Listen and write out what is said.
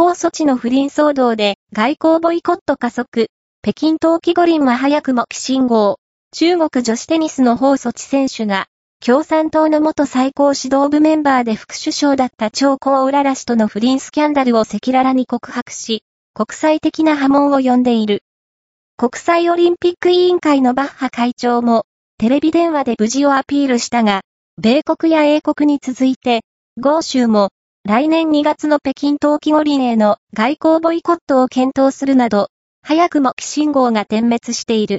法措置の不倫騒動で外交ボイコット加速。北京冬季五輪は早くも起信号。中国女子テニスの法措置選手が、共産党の元最高指導部メンバーで副首相だった張高浦ら氏との不倫スキャンダルを赤裸々に告白し、国際的な波紋を呼んでいる。国際オリンピック委員会のバッハ会長も、テレビ電話で無事をアピールしたが、米国や英国に続いて、豪州も、来年2月の北京冬季五輪への外交ボイコットを検討するなど、早くも信号が点滅している。